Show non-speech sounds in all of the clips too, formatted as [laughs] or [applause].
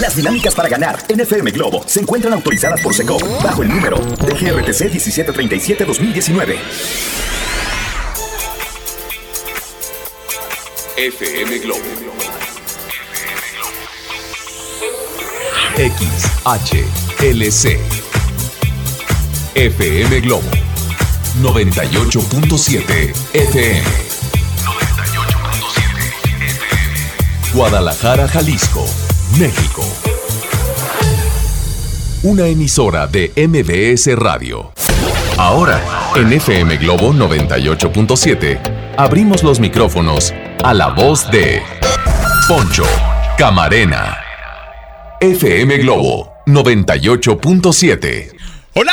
Las dinámicas para ganar en FM Globo se encuentran autorizadas por SECO bajo el número de GRTC 1737-2019. FM Globo. XHLC. FM Globo. 98.7 FM. 98.7 FM. Guadalajara, Jalisco, México. Una emisora de MBS Radio. Ahora, en FM Globo 98.7, abrimos los micrófonos a la voz de Poncho Camarena. FM Globo 98.7. Hola,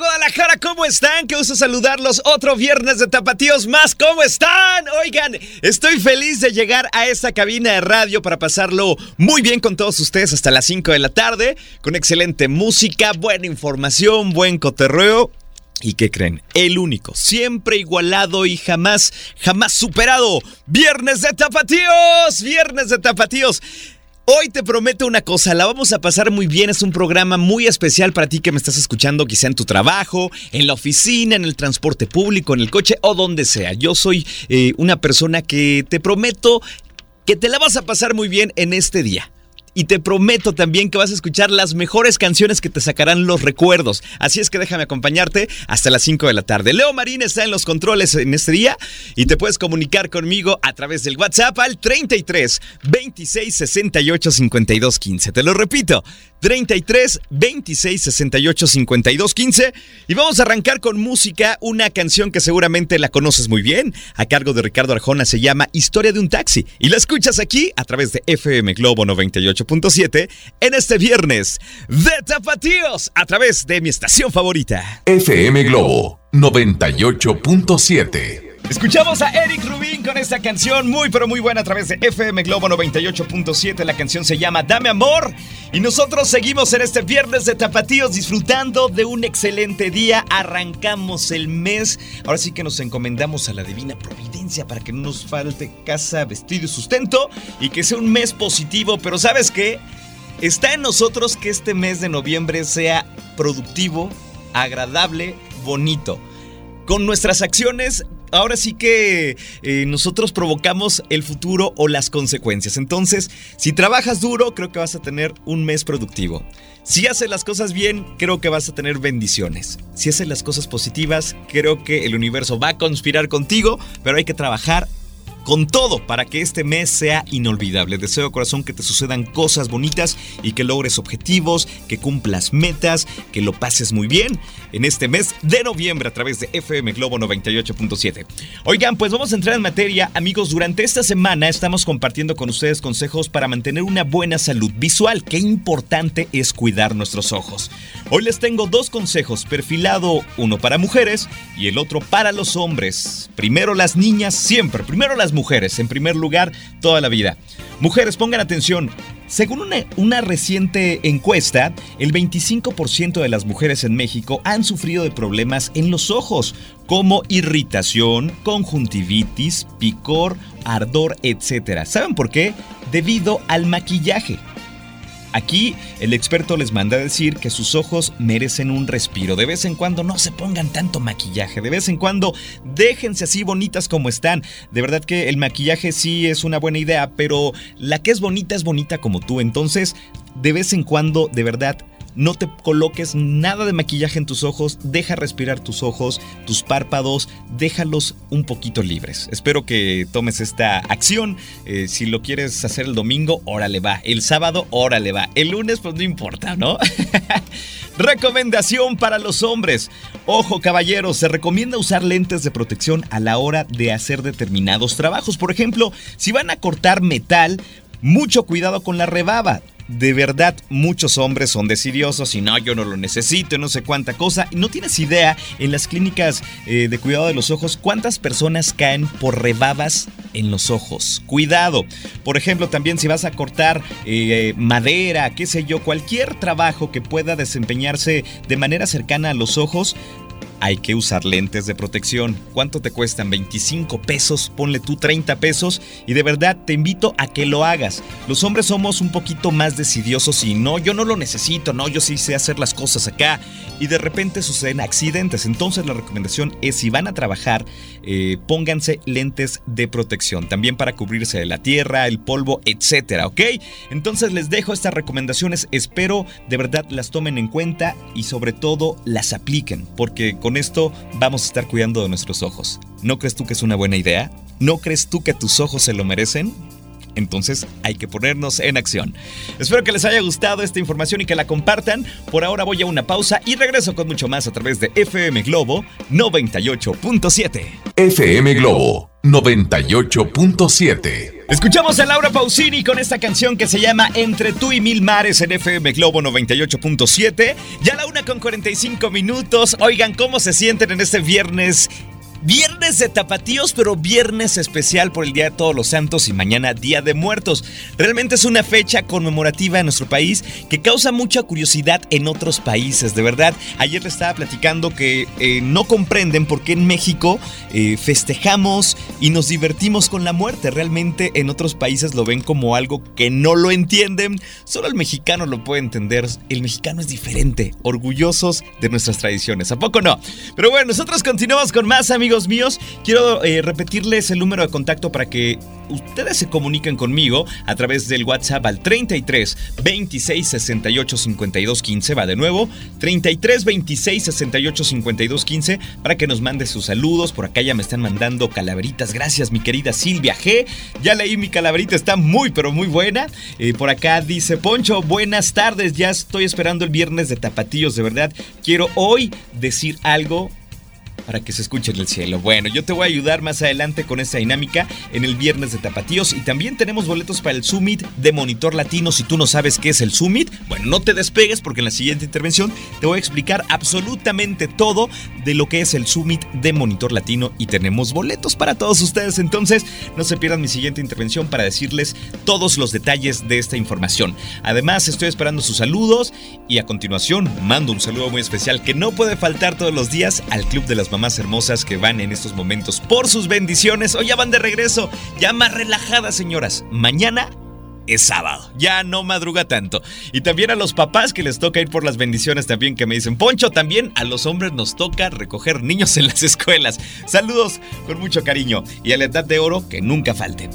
Guadalajara, ¿cómo están? Qué gusto saludarlos. Otro viernes de tapatíos más, ¿cómo están? Oigan, estoy feliz de llegar a esta cabina de radio para pasarlo muy bien con todos ustedes hasta las 5 de la tarde, con excelente música, buena información, buen coterreo ¿Y qué creen? El único, siempre igualado y jamás, jamás superado. Viernes de tapatíos, viernes de tapatíos. Hoy te prometo una cosa, la vamos a pasar muy bien, es un programa muy especial para ti que me estás escuchando quizá en tu trabajo, en la oficina, en el transporte público, en el coche o donde sea. Yo soy eh, una persona que te prometo que te la vas a pasar muy bien en este día y te prometo también que vas a escuchar las mejores canciones que te sacarán los recuerdos. Así es que déjame acompañarte hasta las 5 de la tarde. Leo Marín está en los controles en este día y te puedes comunicar conmigo a través del WhatsApp al 33 26 68 52 15. Te lo repito, 33 26 68 52 15 y vamos a arrancar con música, una canción que seguramente la conoces muy bien, a cargo de Ricardo Arjona se llama Historia de un taxi. Y la escuchas aquí a través de FM Globo 98.7 en este viernes de Tapatíos a través de mi estación favorita. FM Globo 98.7 Escuchamos a Eric Rubin con esta canción muy pero muy buena a través de FM Globo 98.7. La canción se llama Dame Amor. Y nosotros seguimos en este viernes de tapatíos disfrutando de un excelente día. Arrancamos el mes. Ahora sí que nos encomendamos a la divina providencia para que no nos falte casa, vestido y sustento. Y que sea un mes positivo. Pero ¿sabes qué? Está en nosotros que este mes de noviembre sea productivo, agradable, bonito. Con nuestras acciones ahora sí que eh, nosotros provocamos el futuro o las consecuencias. Entonces, si trabajas duro, creo que vas a tener un mes productivo. Si haces las cosas bien, creo que vas a tener bendiciones. Si haces las cosas positivas, creo que el universo va a conspirar contigo, pero hay que trabajar con todo para que este mes sea inolvidable. Deseo corazón que te sucedan cosas bonitas y que logres objetivos, que cumplas metas, que lo pases muy bien en este mes de noviembre a través de FM Globo 98.7. Oigan, pues vamos a entrar en materia, amigos. Durante esta semana estamos compartiendo con ustedes consejos para mantener una buena salud visual. Qué importante es cuidar nuestros ojos. Hoy les tengo dos consejos, perfilado uno para mujeres y el otro para los hombres. Primero las niñas, siempre. Primero las mujeres, en primer lugar, toda la vida. Mujeres, pongan atención. Según una, una, reciente encuesta, el 25% de las mujeres en México han sufrido de problemas en los ojos, como irritación, conjuntivitis, picor, ardor, etc. ¿Saben por qué? Debido al maquillaje. Aquí el experto les manda a decir que sus ojos merecen un respiro. De vez en cuando no se pongan tanto maquillaje. De vez en cuando déjense así bonitas como están. De verdad que el maquillaje sí es una buena idea, pero la que es bonita es bonita como tú. Entonces, de vez en cuando, de verdad, no te coloques nada de maquillaje en tus ojos, deja respirar tus ojos, tus párpados, déjalos un poquito libres. Espero que tomes esta acción. Eh, si lo quieres hacer el domingo, órale va. El sábado, órale va. El lunes, pues no importa, ¿no? [laughs] Recomendación para los hombres. Ojo, caballeros, se recomienda usar lentes de protección a la hora de hacer determinados trabajos. Por ejemplo, si van a cortar metal, mucho cuidado con la rebaba de verdad muchos hombres son decidiosos y no, yo no lo necesito, no sé cuánta cosa. Y no tienes idea en las clínicas eh, de cuidado de los ojos cuántas personas caen por rebabas en los ojos. Cuidado. Por ejemplo, también si vas a cortar eh, madera, qué sé yo, cualquier trabajo que pueda desempeñarse de manera cercana a los ojos, hay que usar lentes de protección. ¿Cuánto te cuestan? 25 pesos, ponle tú 30 pesos y de verdad te invito a que lo hagas. Los hombres somos un poquito más decidiosos y no, yo no lo necesito, no, yo sí sé hacer las cosas acá y de repente suceden accidentes. Entonces la recomendación es si van a trabajar, eh, pónganse lentes de protección, también para cubrirse de la tierra, el polvo, etcétera, ¿ok? Entonces les dejo estas recomendaciones, espero de verdad las tomen en cuenta y sobre todo las apliquen, porque con esto vamos a estar cuidando de nuestros ojos. ¿No crees tú que es una buena idea? ¿No crees tú que tus ojos se lo merecen? Entonces hay que ponernos en acción. Espero que les haya gustado esta información y que la compartan. Por ahora voy a una pausa y regreso con mucho más a través de FM Globo 98.7. FM Globo 98.7. Escuchamos a Laura Pausini con esta canción que se llama Entre tú y mil mares en FM Globo 98.7. Ya la una con 45 minutos. Oigan, ¿cómo se sienten en este viernes Viernes de tapatíos, pero viernes especial por el Día de Todos los Santos y mañana Día de Muertos. Realmente es una fecha conmemorativa en nuestro país que causa mucha curiosidad en otros países, de verdad. Ayer le estaba platicando que eh, no comprenden por qué en México eh, festejamos y nos divertimos con la muerte. Realmente en otros países lo ven como algo que no lo entienden. Solo el mexicano lo puede entender. El mexicano es diferente, orgullosos de nuestras tradiciones. ¿A poco no? Pero bueno, nosotros continuamos con más amigos amigos míos, quiero eh, repetirles el número de contacto para que ustedes se comuniquen conmigo a través del WhatsApp al 33 26 68 52 15. Va de nuevo, 33 26 68 52 15 para que nos mande sus saludos. Por acá ya me están mandando calaveritas. Gracias, mi querida Silvia G. Ya leí mi calaverita, está muy, pero muy buena. Eh, por acá dice Poncho, buenas tardes. Ya estoy esperando el viernes de tapatillos, de verdad. Quiero hoy decir algo para que se escuche en el cielo. Bueno, yo te voy a ayudar más adelante con esta dinámica en el viernes de Tapatíos y también tenemos boletos para el Summit de Monitor Latino. Si tú no sabes qué es el Summit, bueno, no te despegues porque en la siguiente intervención te voy a explicar absolutamente todo de lo que es el Summit de Monitor Latino y tenemos boletos para todos ustedes. Entonces, no se pierdan mi siguiente intervención para decirles todos los detalles de esta información. Además, estoy esperando sus saludos y a continuación mando un saludo muy especial que no puede faltar todos los días al Club de las más hermosas que van en estos momentos por sus bendiciones o ya van de regreso, ya más relajadas señoras. Mañana es sábado, ya no madruga tanto. Y también a los papás que les toca ir por las bendiciones también que me dicen, Poncho, también a los hombres nos toca recoger niños en las [laughs] escuelas. Saludos con mucho cariño y a la edad de oro que nunca falte.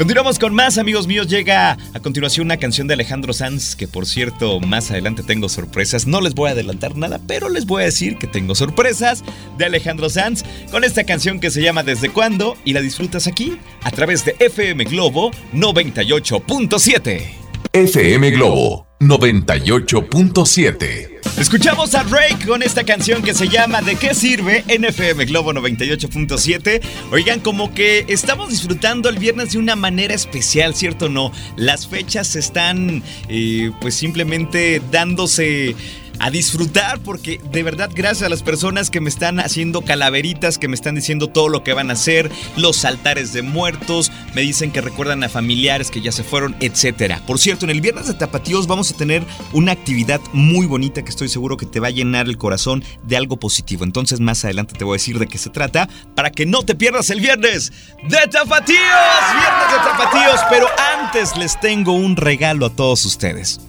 Continuamos con más, amigos míos. Llega a continuación una canción de Alejandro Sanz, que por cierto, más adelante tengo sorpresas. No les voy a adelantar nada, pero les voy a decir que tengo sorpresas de Alejandro Sanz con esta canción que se llama Desde cuándo y la disfrutas aquí a través de FM Globo 98.7. FM Globo 98.7. Escuchamos a Drake con esta canción que se llama ¿De qué sirve? NFM Globo 98.7. Oigan, como que estamos disfrutando el viernes de una manera especial, ¿cierto o no? Las fechas están eh, pues simplemente dándose a disfrutar porque de verdad gracias a las personas que me están haciendo calaveritas, que me están diciendo todo lo que van a hacer, los altares de muertos, me dicen que recuerdan a familiares que ya se fueron, etcétera. Por cierto, en el viernes de Tapatíos vamos a tener una actividad muy bonita que estoy seguro que te va a llenar el corazón de algo positivo. Entonces más adelante te voy a decir de qué se trata para que no te pierdas el viernes de Tapatíos, viernes de Tapatíos, pero antes les tengo un regalo a todos ustedes.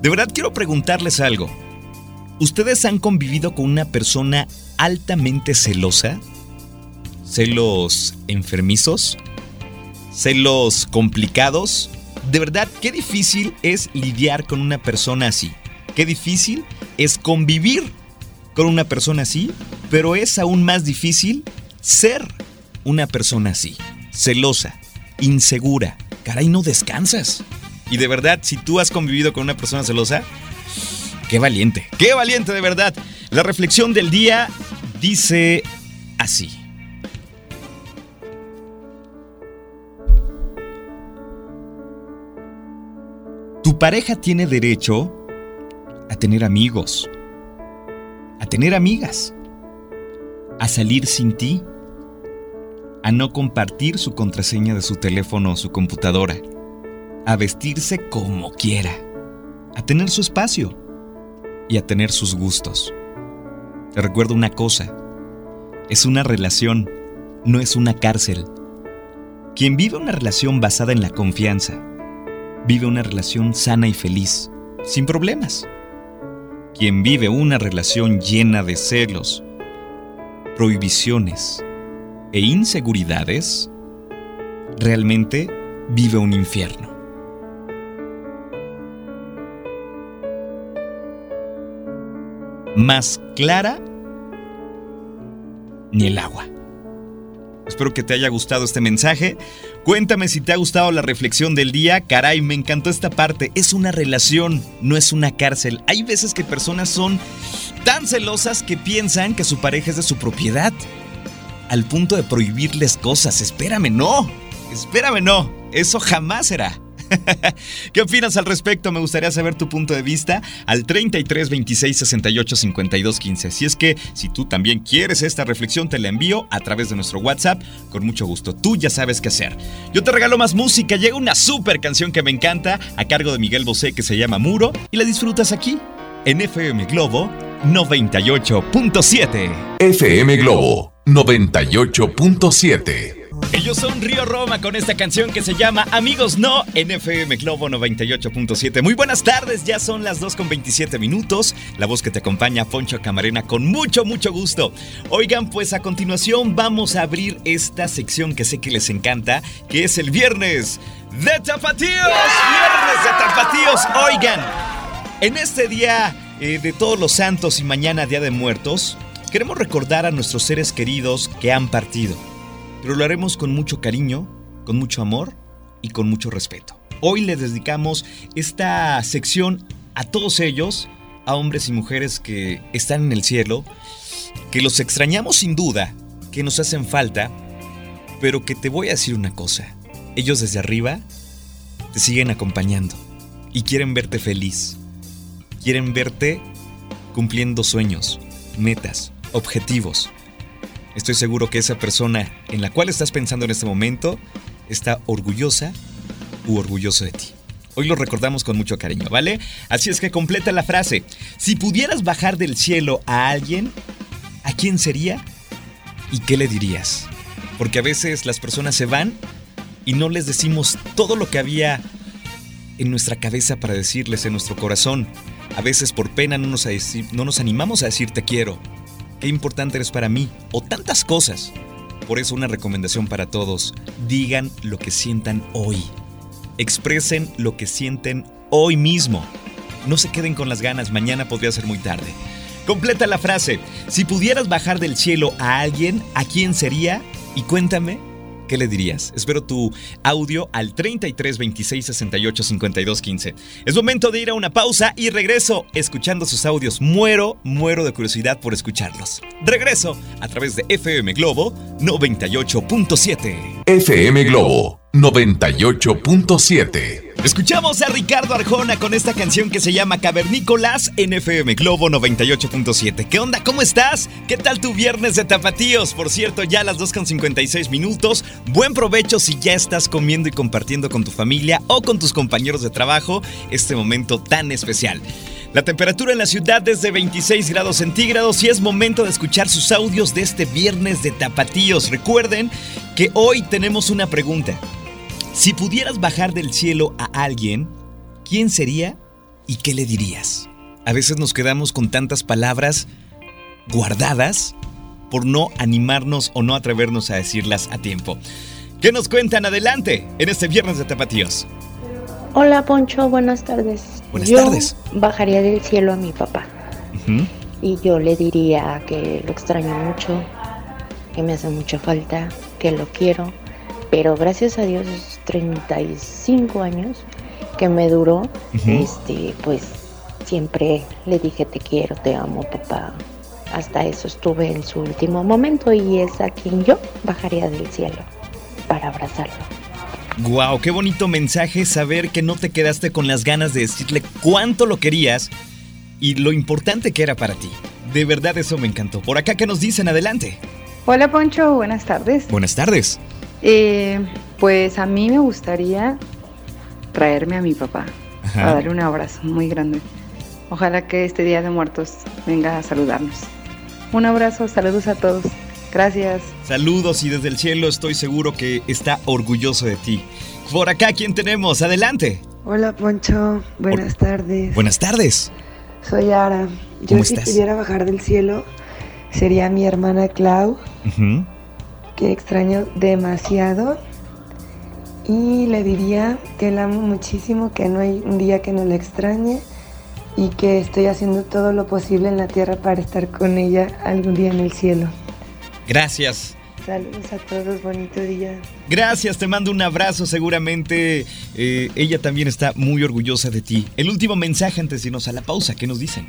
De verdad quiero preguntarles algo. ¿Ustedes han convivido con una persona altamente celosa? ¿Celos enfermizos? ¿Celos complicados? De verdad, qué difícil es lidiar con una persona así. Qué difícil es convivir con una persona así, pero es aún más difícil ser una persona así. Celosa, insegura. Caray, no descansas. Y de verdad, si tú has convivido con una persona celosa, Qué valiente, qué valiente de verdad. La reflexión del día dice así. Tu pareja tiene derecho a tener amigos, a tener amigas, a salir sin ti, a no compartir su contraseña de su teléfono o su computadora, a vestirse como quiera, a tener su espacio y a tener sus gustos. Te recuerdo una cosa. Es una relación, no es una cárcel. Quien vive una relación basada en la confianza, vive una relación sana y feliz, sin problemas. Quien vive una relación llena de celos, prohibiciones e inseguridades, realmente vive un infierno. Más clara ni el agua. Espero que te haya gustado este mensaje. Cuéntame si te ha gustado la reflexión del día. Caray, me encantó esta parte. Es una relación, no es una cárcel. Hay veces que personas son tan celosas que piensan que su pareja es de su propiedad. Al punto de prohibirles cosas. Espérame, no. Espérame, no. Eso jamás será. [laughs] ¿Qué opinas al respecto? Me gustaría saber tu punto de vista al 33 26 68 52 15. Si es que si tú también quieres esta reflexión, te la envío a través de nuestro WhatsApp con mucho gusto. Tú ya sabes qué hacer. Yo te regalo más música. Llega una super canción que me encanta a cargo de Miguel Bosé que se llama Muro y la disfrutas aquí en FM Globo 98.7. FM Globo 98.7. Ellos son Río Roma con esta canción que se llama Amigos No en FM Globo 98.7. Muy buenas tardes, ya son las 2 con 27 minutos. La voz que te acompaña, Poncho Camarena, con mucho, mucho gusto. Oigan, pues a continuación vamos a abrir esta sección que sé que les encanta, que es el viernes de Tapatíos. Viernes de Tapatíos. Oigan, en este día eh, de todos los santos y mañana Día de Muertos, queremos recordar a nuestros seres queridos que han partido pero lo haremos con mucho cariño, con mucho amor y con mucho respeto. Hoy les dedicamos esta sección a todos ellos, a hombres y mujeres que están en el cielo, que los extrañamos sin duda, que nos hacen falta, pero que te voy a decir una cosa, ellos desde arriba te siguen acompañando y quieren verte feliz, quieren verte cumpliendo sueños, metas, objetivos. Estoy seguro que esa persona en la cual estás pensando en este momento está orgullosa u orgulloso de ti. Hoy lo recordamos con mucho cariño, ¿vale? Así es que completa la frase. Si pudieras bajar del cielo a alguien, ¿a quién sería? ¿Y qué le dirías? Porque a veces las personas se van y no les decimos todo lo que había en nuestra cabeza para decirles, en nuestro corazón. A veces por pena no nos, no nos animamos a decir te quiero qué importante eres para mí o tantas cosas. Por eso una recomendación para todos, digan lo que sientan hoy. Expresen lo que sienten hoy mismo. No se queden con las ganas, mañana podría ser muy tarde. Completa la frase, si pudieras bajar del cielo a alguien, ¿a quién sería? Y cuéntame ¿Qué le dirías? Espero tu audio al 33 26 68 52 15. Es momento de ir a una pausa y regreso escuchando sus audios. Muero, muero de curiosidad por escucharlos. Regreso a través de FM Globo 98.7. FM Globo 98.7. Escuchamos a Ricardo Arjona con esta canción que se llama Cavernícolas en FM Globo 98.7. ¿Qué onda? ¿Cómo estás? ¿Qué tal tu viernes de tapatíos? Por cierto, ya a las 2.56 minutos. Buen provecho si ya estás comiendo y compartiendo con tu familia o con tus compañeros de trabajo este momento tan especial. La temperatura en la ciudad es de 26 grados centígrados y es momento de escuchar sus audios de este viernes de tapatíos. Recuerden que hoy tenemos una pregunta. Si pudieras bajar del cielo a alguien, ¿quién sería y qué le dirías? A veces nos quedamos con tantas palabras guardadas por no animarnos o no atrevernos a decirlas a tiempo. ¿Qué nos cuentan adelante en este viernes de Tapatíos? Hola Poncho, buenas tardes. Buenas tardes. Bajaría del cielo a mi papá y yo le diría que lo extraño mucho, que me hace mucha falta, que lo quiero pero gracias a Dios 35 años que me duró, este, pues siempre le dije te quiero, te amo, papá. Hasta eso estuve en su último momento y es a quien yo bajaría del cielo para abrazarlo. Wow, qué bonito mensaje saber que no te quedaste con las ganas de decirle cuánto lo querías y lo importante que era para ti. De verdad eso me encantó. Por acá que nos dicen adelante. Hola Poncho, buenas tardes. Buenas tardes. Eh, pues a mí me gustaría traerme a mi papá, a darle un abrazo muy grande. Ojalá que este Día de Muertos venga a saludarnos. Un abrazo, saludos a todos. Gracias. Saludos y desde el cielo estoy seguro que está orgulloso de ti. Por acá, ¿quién tenemos? Adelante. Hola Poncho, buenas tardes. Buenas tardes. Soy Ara. Yo si pudiera bajar del cielo sería mi hermana Clau, que extraño demasiado. Y le diría que la amo muchísimo, que no hay un día que no la extrañe y que estoy haciendo todo lo posible en la tierra para estar con ella algún día en el cielo. Gracias. Saludos a todos, bonito día. Gracias, te mando un abrazo. Seguramente eh, ella también está muy orgullosa de ti. El último mensaje antes de irnos a la pausa, ¿qué nos dicen?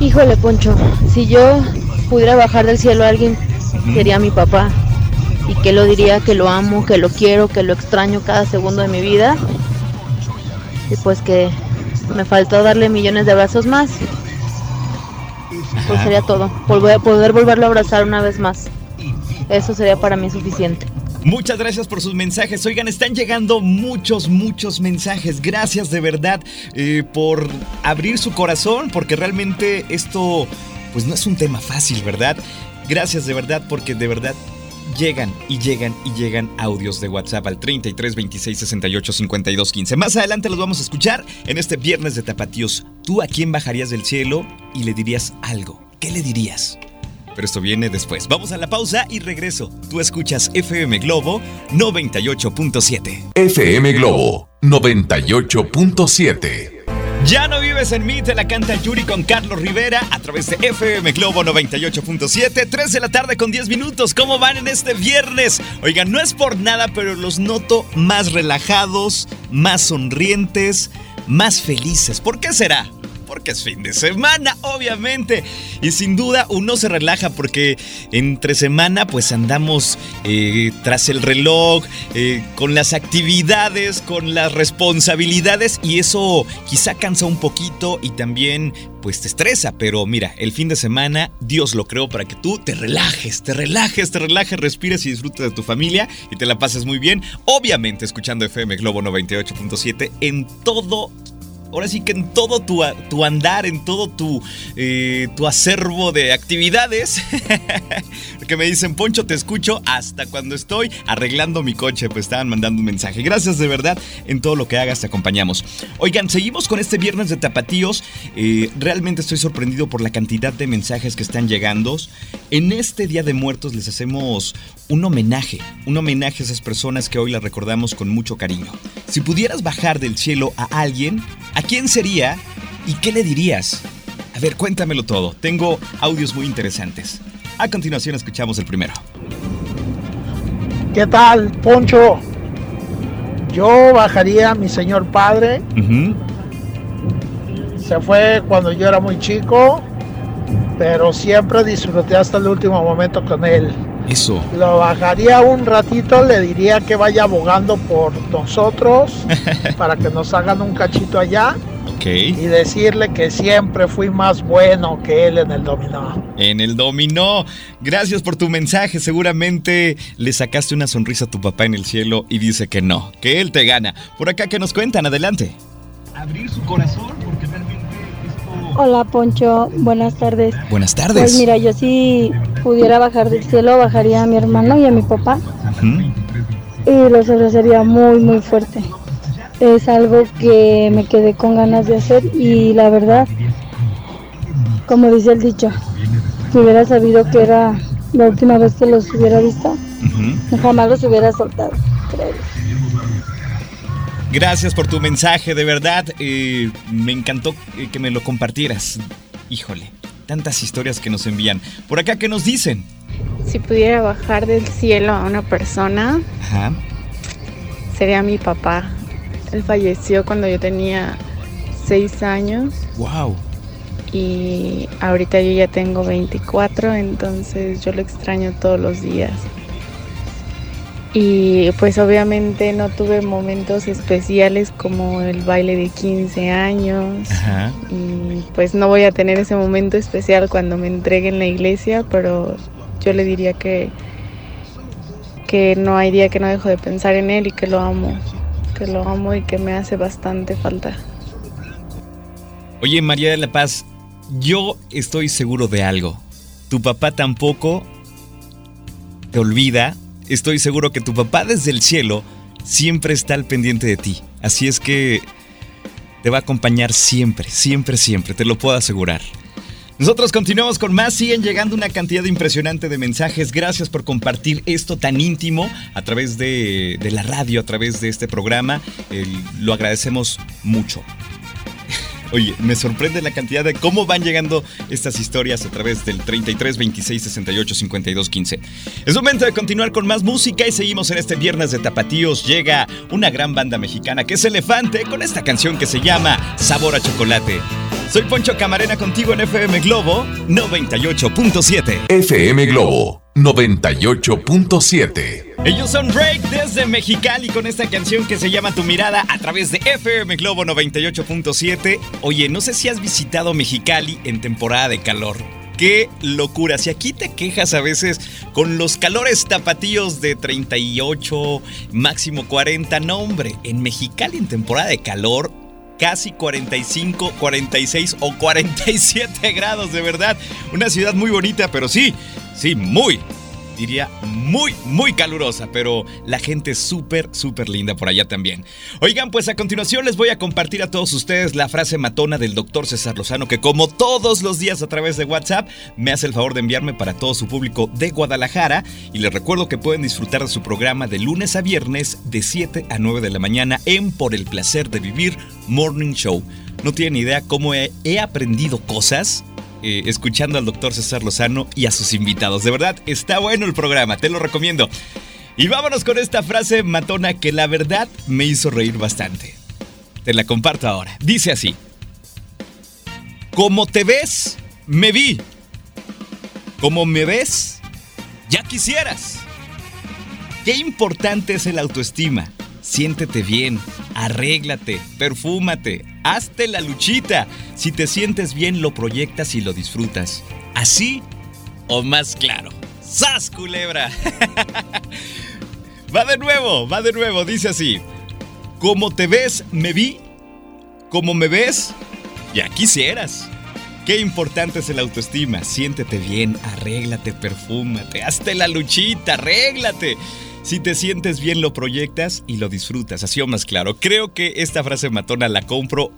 Híjole, Poncho, si yo pudiera bajar del cielo a alguien, sería mi papá. Y que lo diría que lo amo, que lo quiero, que lo extraño cada segundo de mi vida. Y pues que me faltó darle millones de abrazos más. Pues sería todo. Volver, poder volverlo a abrazar una vez más. Eso sería para mí suficiente. Muchas gracias por sus mensajes. Oigan, están llegando muchos, muchos mensajes. Gracias de verdad eh, por abrir su corazón, porque realmente esto, pues no es un tema fácil, ¿verdad? Gracias de verdad, porque de verdad llegan y llegan y llegan audios de WhatsApp al 33 26 68 52 15. Más adelante los vamos a escuchar en este viernes de Tapatíos. ¿Tú a quién bajarías del cielo y le dirías algo? ¿Qué le dirías? Pero esto viene después. Vamos a la pausa y regreso. Tú escuchas FM Globo 98.7. FM Globo 98.7. Ya no vives en mí, te la canta Yuri con Carlos Rivera a través de FM Globo 98.7, 3 de la tarde con 10 minutos. ¿Cómo van en este viernes? Oigan, no es por nada, pero los noto más relajados, más sonrientes, más felices. ¿Por qué será? Porque es fin de semana, obviamente. Y sin duda uno se relaja porque entre semana pues andamos eh, tras el reloj, eh, con las actividades, con las responsabilidades y eso quizá cansa un poquito y también pues te estresa, pero mira, el fin de semana Dios lo creó para que tú te relajes, te relajes, te relajes, respires y disfrutes de tu familia y te la pases muy bien. Obviamente escuchando FM Globo 98.7 en todo ahora sí que en todo tu, tu andar, en todo tu, eh, tu acervo de actividades, [laughs] que me dicen, Poncho, te escucho hasta cuando estoy arreglando mi coche, pues estaban mandando un mensaje. Gracias de verdad, en todo lo que hagas te acompañamos. Oigan, seguimos con este viernes de tapatíos. Eh, realmente estoy sorprendido por la cantidad de mensajes que están llegando. En este Día de Muertos les hacemos un homenaje, un homenaje a esas personas que hoy las recordamos con mucho cariño. Si pudieras bajar del cielo a alguien, ¿a quién sería y qué le dirías? A ver, cuéntamelo todo. Tengo audios muy interesantes. A continuación escuchamos el primero. ¿Qué tal, Poncho? Yo bajaría a mi señor padre. Se fue cuando yo era muy chico, pero siempre disfruté hasta el último momento con él. Eso. Lo bajaría un ratito, le diría que vaya abogando por nosotros [laughs] para que nos hagan un cachito allá. Y decirle que siempre fui más bueno que él en el dominó. En el dominó. Gracias por tu mensaje. Seguramente le sacaste una sonrisa a tu papá en el cielo y dice que no, que él te gana. Por acá que nos cuentan, adelante. Abrir su corazón porque Hola Poncho, buenas tardes. Buenas tardes. Pues mira, yo si pudiera bajar del cielo, bajaría a mi hermano y a mi papá. Y los abrazaría muy, muy fuerte. Es algo que me quedé con ganas de hacer y la verdad, como dice el dicho, si hubiera sabido que era la última vez que los hubiera visto, jamás los hubiera soltado, creo. Gracias por tu mensaje, de verdad. Eh, me encantó que me lo compartieras. Híjole, tantas historias que nos envían. Por acá, ¿qué nos dicen? Si pudiera bajar del cielo a una persona, sería mi papá. Él falleció cuando yo tenía seis años. ¡Wow! Y ahorita yo ya tengo 24, entonces yo lo extraño todos los días y pues obviamente no tuve momentos especiales como el baile de 15 años y pues no voy a tener ese momento especial cuando me entregue en la iglesia, pero yo le diría que que no hay día que no dejo de pensar en él y que lo amo, que lo amo y que me hace bastante falta. Oye, María de la Paz, yo estoy seguro de algo. tu papá tampoco te olvida. Estoy seguro que tu papá desde el cielo siempre está al pendiente de ti. Así es que te va a acompañar siempre, siempre, siempre, te lo puedo asegurar. Nosotros continuamos con más, siguen llegando una cantidad impresionante de mensajes. Gracias por compartir esto tan íntimo a través de, la radio, a través de este programa. lo agradecemos mucho. Oye, me sorprende la cantidad de cómo van llegando estas historias a través del 33 26 68 52 15. Es momento de continuar con más música y seguimos en este viernes de Tapatíos. Llega una gran banda mexicana que es Elefante con esta canción que se llama Sabor a Chocolate. Soy Poncho Camarena contigo en FM Globo 98.7. FM Globo 98.7. Ellos son Drake desde Mexicali con esta canción que se llama Tu mirada a través de FM Globo 98.7. Oye, no sé si has visitado Mexicali en temporada de calor. Qué locura. Si aquí te quejas a veces con los calores tapatíos de 38, máximo 40, no hombre, en Mexicali en temporada de calor casi 45, 46 o 47 [laughs] grados, de verdad. Una ciudad muy bonita, pero sí, sí, muy, diría muy, muy calurosa, pero la gente es súper, súper linda por allá también. Oigan, pues a continuación les voy a compartir a todos ustedes la frase matona del doctor César Lozano, que como todos los días a través de WhatsApp, me hace el favor de enviarme para todo su público de Guadalajara. Y les recuerdo que pueden disfrutar de su programa de lunes a viernes de 7 a 9 de la mañana en Por el Placer de Vivir Morning Show. No tienen idea cómo he, he aprendido cosas eh, escuchando al doctor César Lozano y a sus invitados. De verdad, está bueno el programa, te lo recomiendo. Y vámonos con esta frase matona que la verdad me hizo reír bastante. Te la comparto ahora. Dice así. Como te ves, me vi. Como me ves, ya quisieras. Qué importante es el autoestima. Siéntete bien, arréglate, perfúmate, hazte la luchita. Si te sientes bien, lo proyectas y lo disfrutas. Así o más claro. ¡Sas, culebra! [laughs] va de nuevo, va de nuevo, dice así. Como te ves, me vi. Como me ves, ya quisieras. Qué importante es el autoestima. Siéntete bien, arréglate, perfúmate, hazte la luchita, arréglate. Si te sientes bien, lo proyectas y lo disfrutas. Así o más claro. Creo que esta frase matona la compro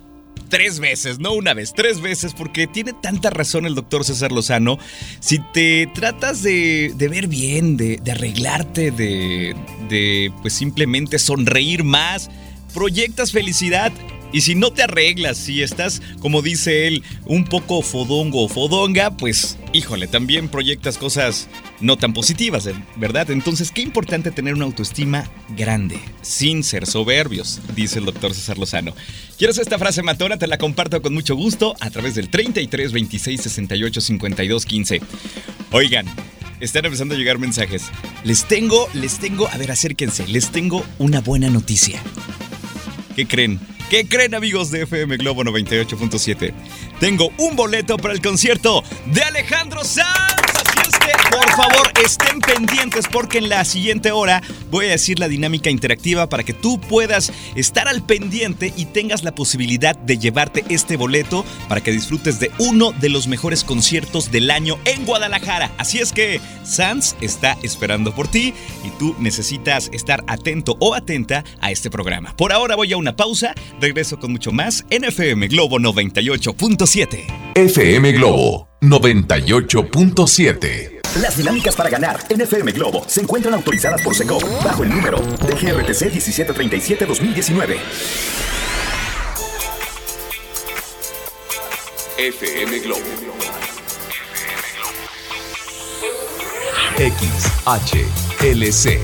tres veces, no una vez, tres veces, porque tiene tanta razón el doctor César Lozano. Si te tratas de, ver bien, de, arreglarte, de, de pues simplemente sonreír más, proyectas felicidad y si no te arreglas, si estás, como dice él, un poco fodongo o fodonga, pues híjole, también proyectas cosas no tan positivas, ¿verdad? Entonces, qué importante tener una autoestima grande, sin ser soberbios, dice el doctor César Lozano. ¿Quieres esta frase matona? Te la comparto con mucho gusto a través del 33 26 68 52 15. Oigan, están empezando a llegar mensajes. Les tengo, les tengo, a ver, acérquense, les tengo una buena noticia. ¿Qué creen? ¿Qué creen amigos de FM Globo 98.7? Tengo un boleto para el concierto de Alejandro Sanz por favor, estén pendientes porque en la siguiente hora voy a decir la dinámica interactiva para que tú puedas estar al pendiente y tengas la posibilidad de llevarte este boleto para que disfrutes de uno de los mejores conciertos del año en Guadalajara. Así es que Sans está esperando por ti y tú necesitas estar atento o atenta a este programa. Por ahora voy a una pausa, regreso con mucho más en FM Globo 98.7. FM Globo 98.7. Las dinámicas para ganar en FM Globo se encuentran autorizadas por Seco bajo el número de GRTC 1737-2019. FM Globo. XHLC.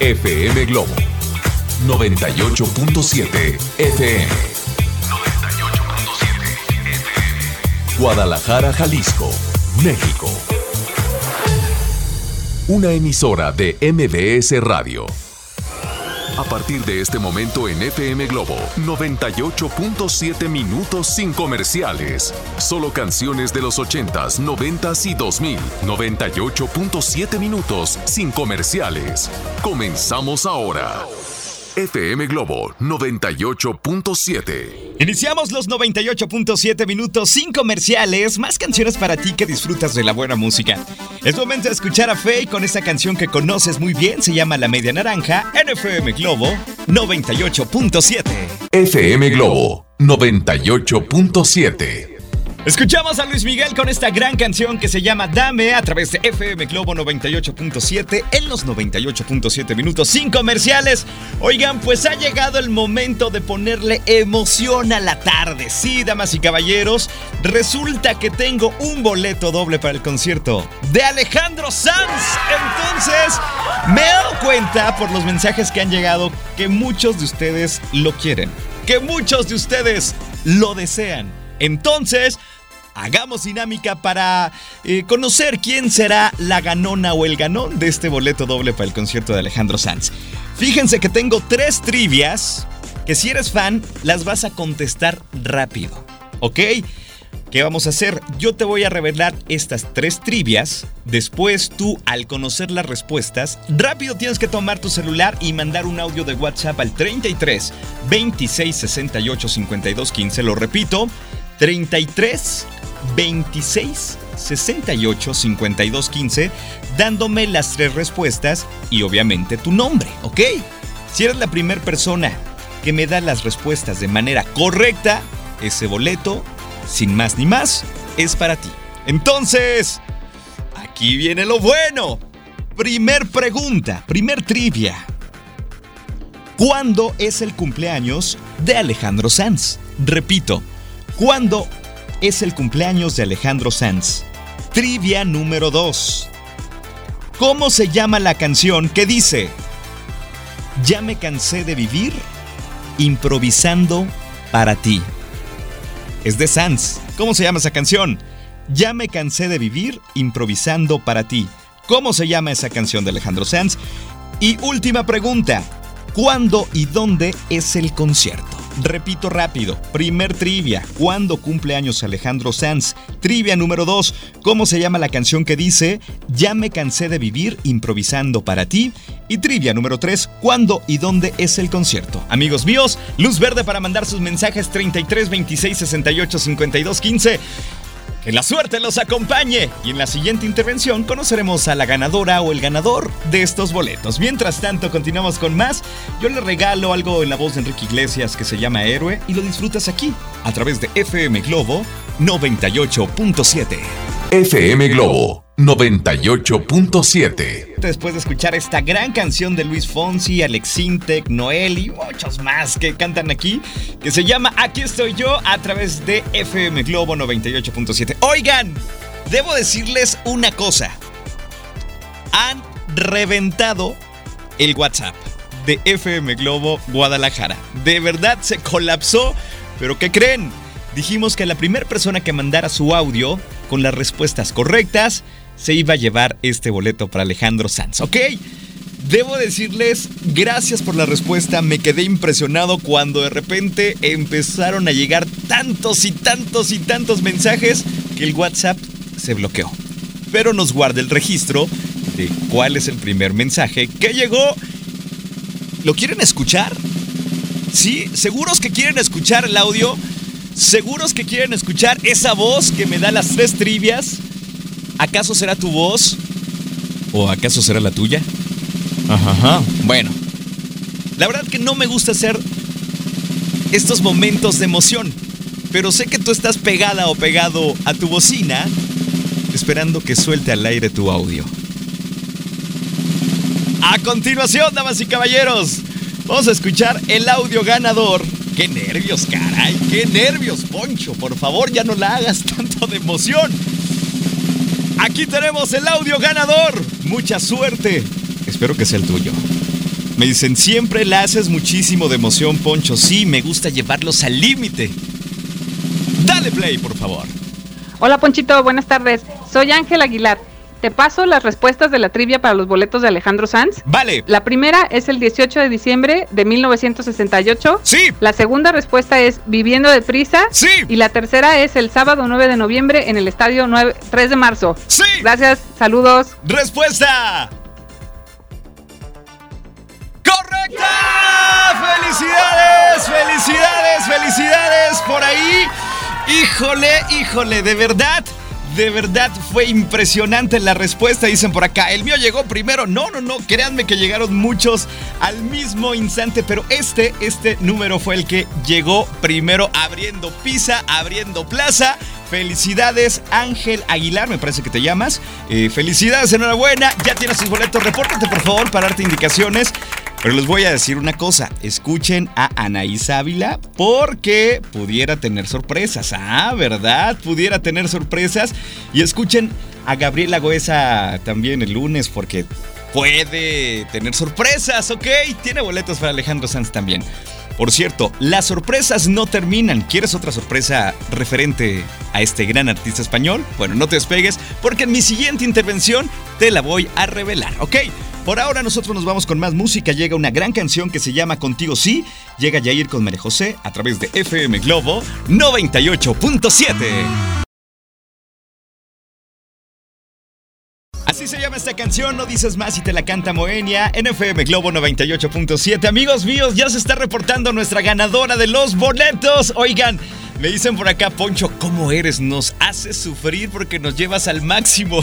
FM Globo. 98.7 FM. 98.7 FM. Guadalajara, Jalisco México. Una emisora de MBS Radio. A partir de este momento en FM Globo, 98.7 minutos sin comerciales. Solo canciones de los 80s, 90s y 2000. 98.7 minutos sin comerciales. Comenzamos ahora. FM Globo 98.7. Iniciamos los 98.7 minutos sin comerciales, más canciones para ti que disfrutas de la buena música. Es momento de escuchar a Faye con esta canción que conoces muy bien, se llama La Media Naranja en FM Globo 98.7. FM Globo 98.7. Escuchamos a Luis Miguel con esta gran canción que se llama Dame a través de FM Globo 98.7 en los 98.7 minutos sin comerciales. Oigan, pues ha llegado el momento de ponerle emoción a la tarde. Sí, damas y caballeros, resulta que tengo un boleto doble para el concierto de Alejandro Sanz. Entonces, me he dado cuenta por los mensajes que han llegado que muchos de ustedes lo quieren, que muchos de ustedes lo desean. Entonces, hagamos dinámica para eh, conocer quién será la ganona o el ganón de este boleto doble para el concierto de Alejandro Sanz. Fíjense que tengo tres trivias que si eres fan las vas a contestar rápido, ¿ok? ¿Qué vamos a hacer? Yo te voy a revelar estas tres trivias. Después tú, al conocer las respuestas, rápido tienes que tomar tu celular y mandar un audio de WhatsApp al 33 26 68 52 15. Lo repito, 33 26 68 52 15, dándome las tres respuestas y obviamente tu nombre, ¿ok? Si eres la primera persona que me da las respuestas de manera correcta, ese boleto, sin más ni más, es para ti. Entonces, aquí viene lo bueno. Primer pregunta, primer trivia. ¿Cuándo es el cumpleaños de Alejandro Sanz? Repito, ¿cuándo es el cumpleaños de Alejandro Sanz. Trivia número 2. ¿Cómo se llama la canción que dice, Ya me cansé de vivir improvisando para ti? Es de Sanz. ¿Cómo se llama esa canción? Ya me cansé de vivir improvisando para ti. ¿Cómo se llama esa canción de Alejandro Sanz? Y última pregunta. ¿Cuándo y dónde es el concierto? Repito rápido. Primer trivia. ¿Cuándo cumple años Alejandro Sanz? Trivia número 2. ¿Cómo se llama la canción que dice Ya me cansé de vivir improvisando para ti? Y trivia número 3. ¿Cuándo y dónde es el concierto? Amigos míos, luz verde para mandar sus mensajes 33 26 68 52 15. Que la suerte los acompañe y en la siguiente intervención conoceremos a la ganadora o el ganador de estos boletos. Mientras tanto, continuamos con más. Yo le regalo algo en la voz de Enrique Iglesias que se llama Héroe y lo disfrutas aquí a través de FM Globo 98.7. FM Globo 98.7. Después de escuchar esta gran canción de Luis Fonsi, Alex Intec, Noel y muchos más que cantan aquí, que se llama Aquí estoy yo a través de FM Globo 98.7. Oigan, debo decirles una cosa. Han reventado el WhatsApp de FM Globo Guadalajara. De verdad se colapsó, pero ¿qué creen? Dijimos que la primera persona que mandara su audio con las respuestas correctas se iba a llevar este boleto para Alejandro Sanz, ¿ok? Debo decirles, gracias por la respuesta, me quedé impresionado cuando de repente empezaron a llegar tantos y tantos y tantos mensajes que el WhatsApp se bloqueó. Pero nos guarda el registro de cuál es el primer mensaje que llegó. ¿Lo quieren escuchar? ¿Sí? ¿Seguros que quieren escuchar el audio? ¿Seguros que quieren escuchar esa voz que me da las tres trivias? ¿Acaso será tu voz? ¿O acaso será la tuya? Ajá, Bueno, la verdad que no me gusta hacer estos momentos de emoción, pero sé que tú estás pegada o pegado a tu bocina esperando que suelte al aire tu audio. A continuación, damas y caballeros, vamos a escuchar el audio ganador ¡Qué nervios, caray! ¡Qué nervios, Poncho! Por favor, ya no la hagas [laughs] tanto de emoción. Aquí tenemos el audio ganador. Mucha suerte. Espero que sea el tuyo. Me dicen, siempre la haces muchísimo de emoción, Poncho. Sí, me gusta llevarlos al límite. Dale play, por favor. Hola, Ponchito. Buenas tardes. Soy Ángel Aguilar. Te paso las respuestas de la trivia para los boletos de Alejandro Sanz. Vale. La primera es el 18 de diciembre de 1968. Sí. La segunda respuesta es Viviendo de Prisa. Sí. Y la tercera es el sábado 9 de noviembre en el estadio 9, 3 de marzo. Sí. Gracias, saludos. Respuesta. ¡Correcta! felicidades! ¡Felicidades! ¡Felicidades! Por ahí. Híjole, híjole, de verdad. De verdad fue impresionante la respuesta, dicen por acá. El mío llegó primero. No, no, no, créanme que llegaron muchos al mismo instante, pero este, este número fue el que llegó primero abriendo pisa, abriendo plaza. Felicidades, Ángel Aguilar, me parece que te llamas. Eh, felicidades, enhorabuena. Ya tienes tus boletos. Repórtate, por favor, para darte indicaciones. Pero les voy a decir una cosa, escuchen a Anaís Ávila porque pudiera tener sorpresas. Ah, ¿verdad? Pudiera tener sorpresas. Y escuchen a Gabriela Goesa también el lunes porque puede tener sorpresas, ¿ok? Tiene boletos para Alejandro Sanz también. Por cierto, las sorpresas no terminan. ¿Quieres otra sorpresa referente a este gran artista español? Bueno, no te despegues porque en mi siguiente intervención te la voy a revelar, ¿ok? Por ahora nosotros nos vamos con más música. Llega una gran canción que se llama Contigo Sí. Llega Yair con María José a través de FM Globo 98.7. se llama esta canción, no dices más y te la canta Moenia en FM Globo 98.7. Amigos míos, ya se está reportando nuestra ganadora de los boletos. Oigan, me dicen por acá, Poncho, ¿cómo eres? Nos haces sufrir porque nos llevas al máximo.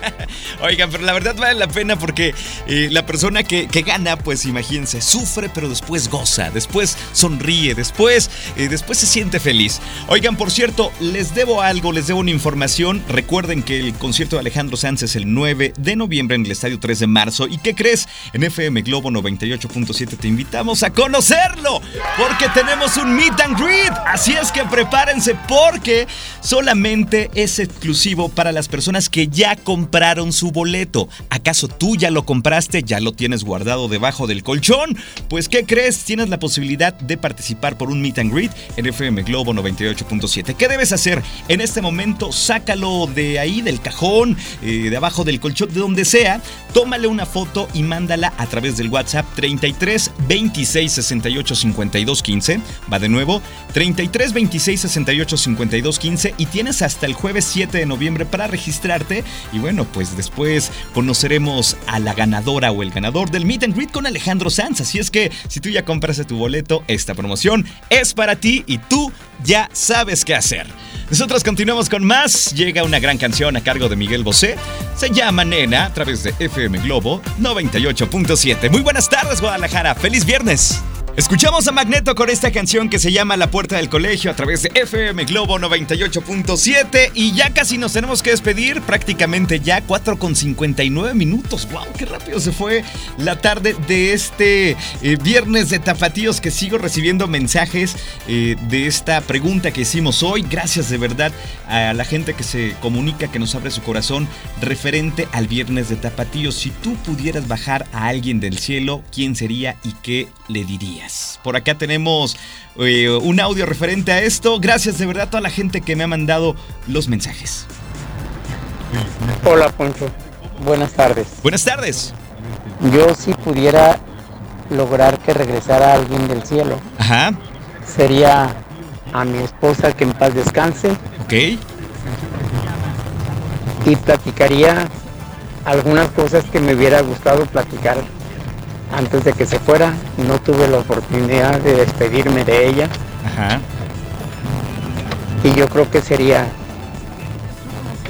[laughs] Oigan, pero la verdad vale la pena porque eh, la persona que, gana, pues imagínense, sufre pero después goza, después sonríe, después, eh, después se siente feliz. Oigan, por cierto, les debo algo, les debo una información. Recuerden que el concierto de Alejandro Sanz es el 9 de noviembre en el Estadio 3 de marzo. ¿Y qué crees? En FM Globo 98.7 te invitamos a conocerlo porque tenemos un meet and greet. Así es que prepárense porque solamente es exclusivo para las personas que ya compraron su boleto. ¿Acaso tú ya lo compraste? ¿Ya lo tienes guardado debajo del colchón? Pues ¿qué crees? Tienes la posibilidad de participar por un meet and greet en FM Globo 98.7. ¿Qué debes hacer? En este momento sácalo de ahí, del cajón, eh, de abajo del colchón, de donde sea. Tómale una foto y mándala a través del WhatsApp 33 26 68 52 15. Va de nuevo, 33 26 26 68 52 15 y tienes hasta el jueves 7 de noviembre para registrarte y bueno, pues después conoceremos a la ganadora o el ganador del Meet and Greet con Alejandro Sanz, así es que si tú ya compraste tu boleto, esta promoción es para ti y tú ya sabes qué hacer. Nosotros continuamos con más. Llega una gran canción a cargo de Miguel Bosé. Se llama Nena a través de FM Globo 98.7. Muy buenas tardes, Guadalajara. Feliz viernes. Escuchamos a Magneto con esta canción que se llama La Puerta del Colegio a través de FM Globo 98.7 y ya casi nos tenemos que despedir, prácticamente ya 4 con 59 minutos. ¡Wow! ¡Qué rápido se fue la tarde de este eh, viernes de tapatíos que sigo recibiendo mensajes eh, de esta pregunta que hicimos hoy. Gracias de verdad a la gente que se comunica, que nos abre su corazón referente al viernes de tapatíos. Si tú pudieras bajar a alguien del cielo, ¿quién sería y qué le dirías? Por acá tenemos eh, un audio referente a esto. Gracias de verdad a toda la gente que me ha mandado los mensajes. Hola Poncho, buenas tardes. Buenas tardes. Yo si pudiera lograr que regresara alguien del cielo, Ajá. sería a mi esposa que en paz descanse. Ok. Y platicaría algunas cosas que me hubiera gustado platicar antes de que se fuera. No tuve la oportunidad de despedirme de ella. Ajá. Y yo creo que sería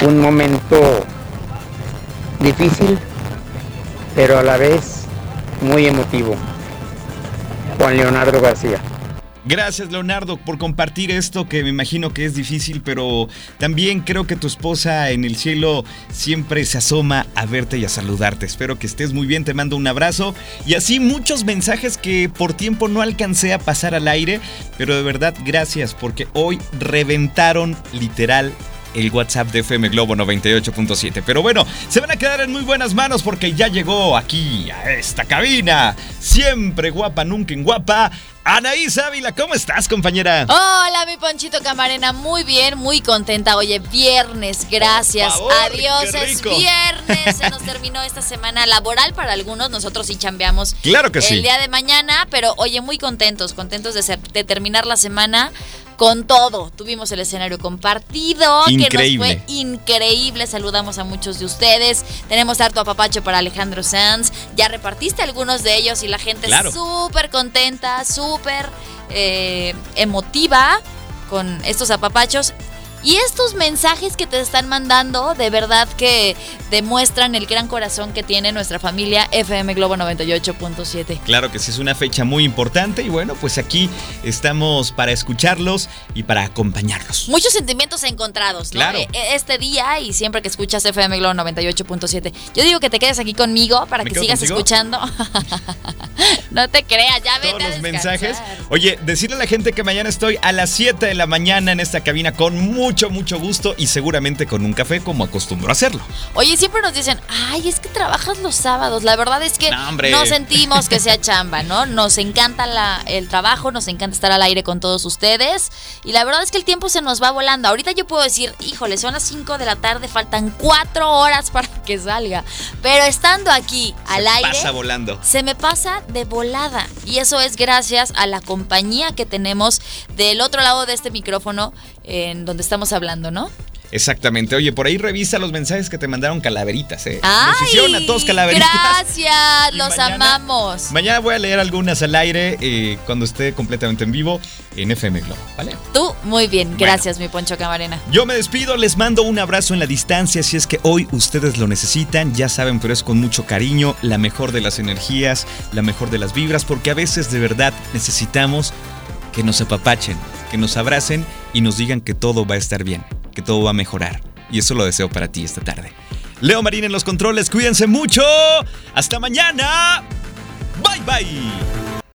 un momento difícil, pero a la vez muy emotivo. Juan Leonardo García. Gracias Leonardo por compartir esto que me imagino que es difícil, pero también creo que tu esposa en el cielo siempre se asoma a verte y a saludarte. Espero que estés muy bien, te mando un abrazo y así muchos mensajes que por tiempo no alcancé a pasar al aire, pero de verdad gracias porque hoy reventaron literal el WhatsApp de FM Globo 98.7. Pero bueno, se van a quedar en muy buenas manos porque ya llegó aquí a esta cabina. Siempre guapa, nunca en guapa. Anaís Ávila, ¿cómo estás, compañera? Hola, mi Ponchito Camarena, muy bien, muy contenta. Oye, viernes, gracias. Adiós, es viernes. Se nos [laughs] terminó esta semana laboral para algunos. Nosotros sí chambeamos claro que el día de mañana, pero oye, muy contentos, contentos de, de terminar la semana con todo. Tuvimos el escenario compartido, que nos fue increíble. Saludamos a muchos de ustedes. Tenemos harto apapacho para Alejandro Sanz. Ya repartiste algunos de ellos y la gente súper contenta, súper eh, emotiva con estos apapachos. Y estos mensajes que te están mandando, de verdad que demuestran el gran corazón que tiene nuestra familia FM Globo 98.7. Claro que sí, es una fecha muy importante y bueno, pues aquí estamos para escucharlos y para acompañarlos. Muchos sentimientos encontrados, ¿no? Claro. E, e, este día y siempre que escuchas FM Globo 98.7. Yo digo que te quedes aquí conmigo para que sigas escuchando. [laughs] no te creas, ya vete Todos los mensajes. Oye, decirle a la gente que mañana estoy a las 7 de la mañana en esta cabina con mucho mucho, mucho gusto y seguramente con un café como acostumbro a hacerlo. Oye, siempre nos dicen, ay, es que trabajas los sábados. La verdad es que no, sentimos que sea chamba, ¿no? Nos encanta la, el trabajo, nos encanta estar al aire con todos ustedes y la verdad es que el tiempo se nos va volando. Ahorita yo puedo decir, híjole, son las 5 de la tarde, faltan 4 horas para que salga. Pero estando aquí al aire... Pasa volando. Se me pasa de volada. Y eso es gracias a la compañía que tenemos del otro lado de este micrófono en donde estamos hablando, ¿no? Exactamente. Oye, por ahí revisa los mensajes que te mandaron calaveritas, ¿eh? ¡Ay! hicieron a todos calaveritas. Gracias, los amamos. Mañana voy a leer algunas al aire eh, cuando esté completamente en vivo en FM Globo, ¿vale? Tú, muy bien. Gracias, mi Poncho Camarena. Yo me despido, les mando un abrazo en la distancia si es que hoy ustedes lo necesitan. Ya saben, pero es con mucho cariño, la mejor de las energías, la mejor de las vibras, porque a veces de verdad necesitamos que nos apapachen, que nos abracen y nos digan que todo va a estar bien, que todo va a mejorar. Y eso lo deseo para ti esta tarde. Leo Marín en los controles, cuídense mucho. Hasta mañana. Bye bye.